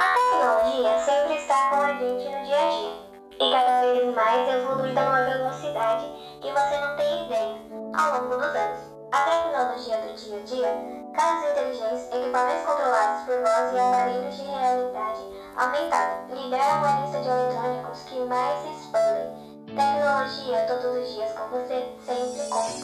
A tecnologia sempre está com a gente no dia a dia e cada vez mais evolui a uma velocidade que você não tem ideia ao longo dos anos. A tecnologia do dia a dia, casas inteligentes, equipamentos controlados por voz e aparelhos de realidade aumentada lidera uma lista de eletrônicos que mais se expandem. Tecnologia todos os dias com você, sempre com você.